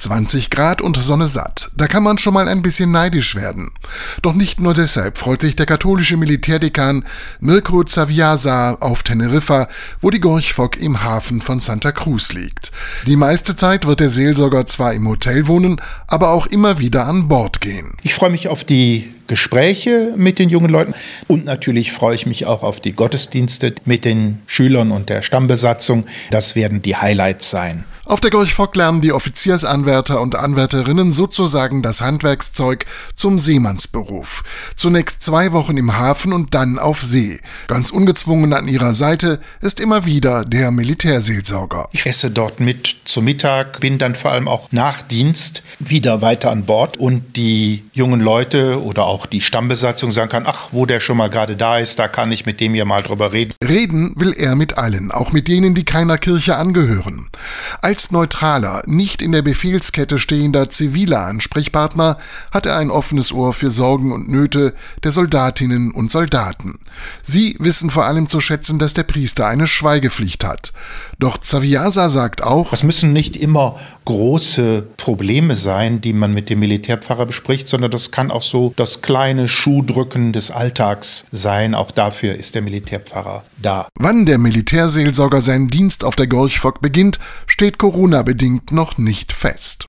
20 Grad und Sonne satt. Da kann man schon mal ein bisschen neidisch werden. Doch nicht nur deshalb freut sich der katholische Militärdekan Mirko Zaviasa auf Teneriffa, wo die Gorchfock im Hafen von Santa Cruz liegt. Die meiste Zeit wird der Seelsorger zwar im Hotel wohnen, aber auch immer wieder an Bord gehen. Ich freue mich auf die Gespräche mit den jungen Leuten und natürlich freue ich mich auch auf die Gottesdienste mit den Schülern und der Stammbesatzung. Das werden die Highlights sein. Auf der Gorchfock lernen die Offiziersanwärter und Anwärterinnen sozusagen das Handwerkszeug zum Seemannsberuf. Zunächst zwei Wochen im Hafen und dann auf See. Ganz ungezwungen an ihrer Seite ist immer wieder der Militärseelsorger. Ich esse dort mit zum Mittag, bin dann vor allem auch nach Dienst wieder weiter an Bord und die jungen Leute oder auch die Stammbesatzung sagen kann, ach, wo der schon mal gerade da ist, da kann ich mit dem ja mal drüber reden. Reden will er mit allen, auch mit denen, die keiner Kirche angehören. Als neutraler, nicht in der Befehlskette stehender ziviler Ansprechpartner hat er ein offenes Ohr für Sorgen und Nöte der Soldatinnen und Soldaten. Sie wissen vor allem zu schätzen, dass der Priester eine Schweigepflicht hat. Doch Zaviasa sagt auch, es müssen nicht immer große Probleme sein, die man mit dem Militärpfarrer bespricht, sondern das kann auch so das kleine Schuhdrücken des Alltags sein. Auch dafür ist der Militärpfarrer da. Wann der Militärseelsorger seinen Dienst auf der Gorchfock beginnt, steht Corona-bedingt noch nicht fest.